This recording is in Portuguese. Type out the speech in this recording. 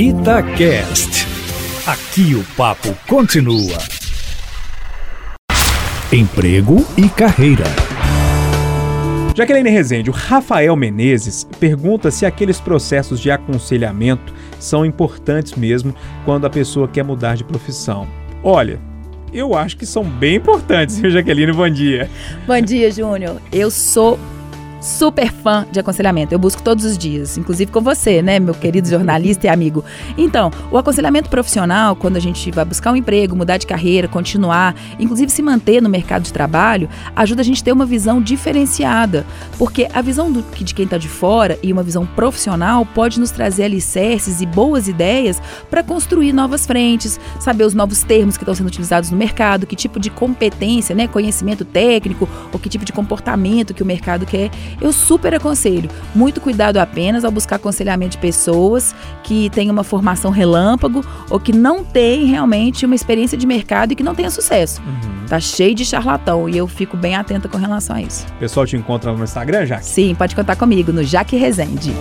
Itacast. Aqui o papo continua. Emprego e carreira. Jaqueline Rezende, o Rafael Menezes pergunta se aqueles processos de aconselhamento são importantes mesmo quando a pessoa quer mudar de profissão. Olha, eu acho que são bem importantes, viu, Jaqueline? Bom dia. Bom dia, Júnior. Eu sou super fã de aconselhamento. Eu busco todos os dias, inclusive com você, né, meu querido jornalista e amigo. Então, o aconselhamento profissional, quando a gente vai buscar um emprego, mudar de carreira, continuar, inclusive se manter no mercado de trabalho, ajuda a gente a ter uma visão diferenciada. Porque a visão do, de quem está de fora e uma visão profissional pode nos trazer alicerces e boas ideias para construir novas frentes, saber os novos termos que estão sendo utilizados no mercado, que tipo de competência, né, conhecimento técnico ou que tipo de comportamento que o mercado quer eu super aconselho. Muito cuidado apenas ao buscar aconselhamento de pessoas que têm uma formação relâmpago ou que não têm realmente uma experiência de mercado e que não tenha sucesso. Uhum. Tá cheio de charlatão e eu fico bem atenta com relação a isso. O pessoal te encontra no Instagram, Jaque? Sim, pode contar comigo no Jaque Rezende.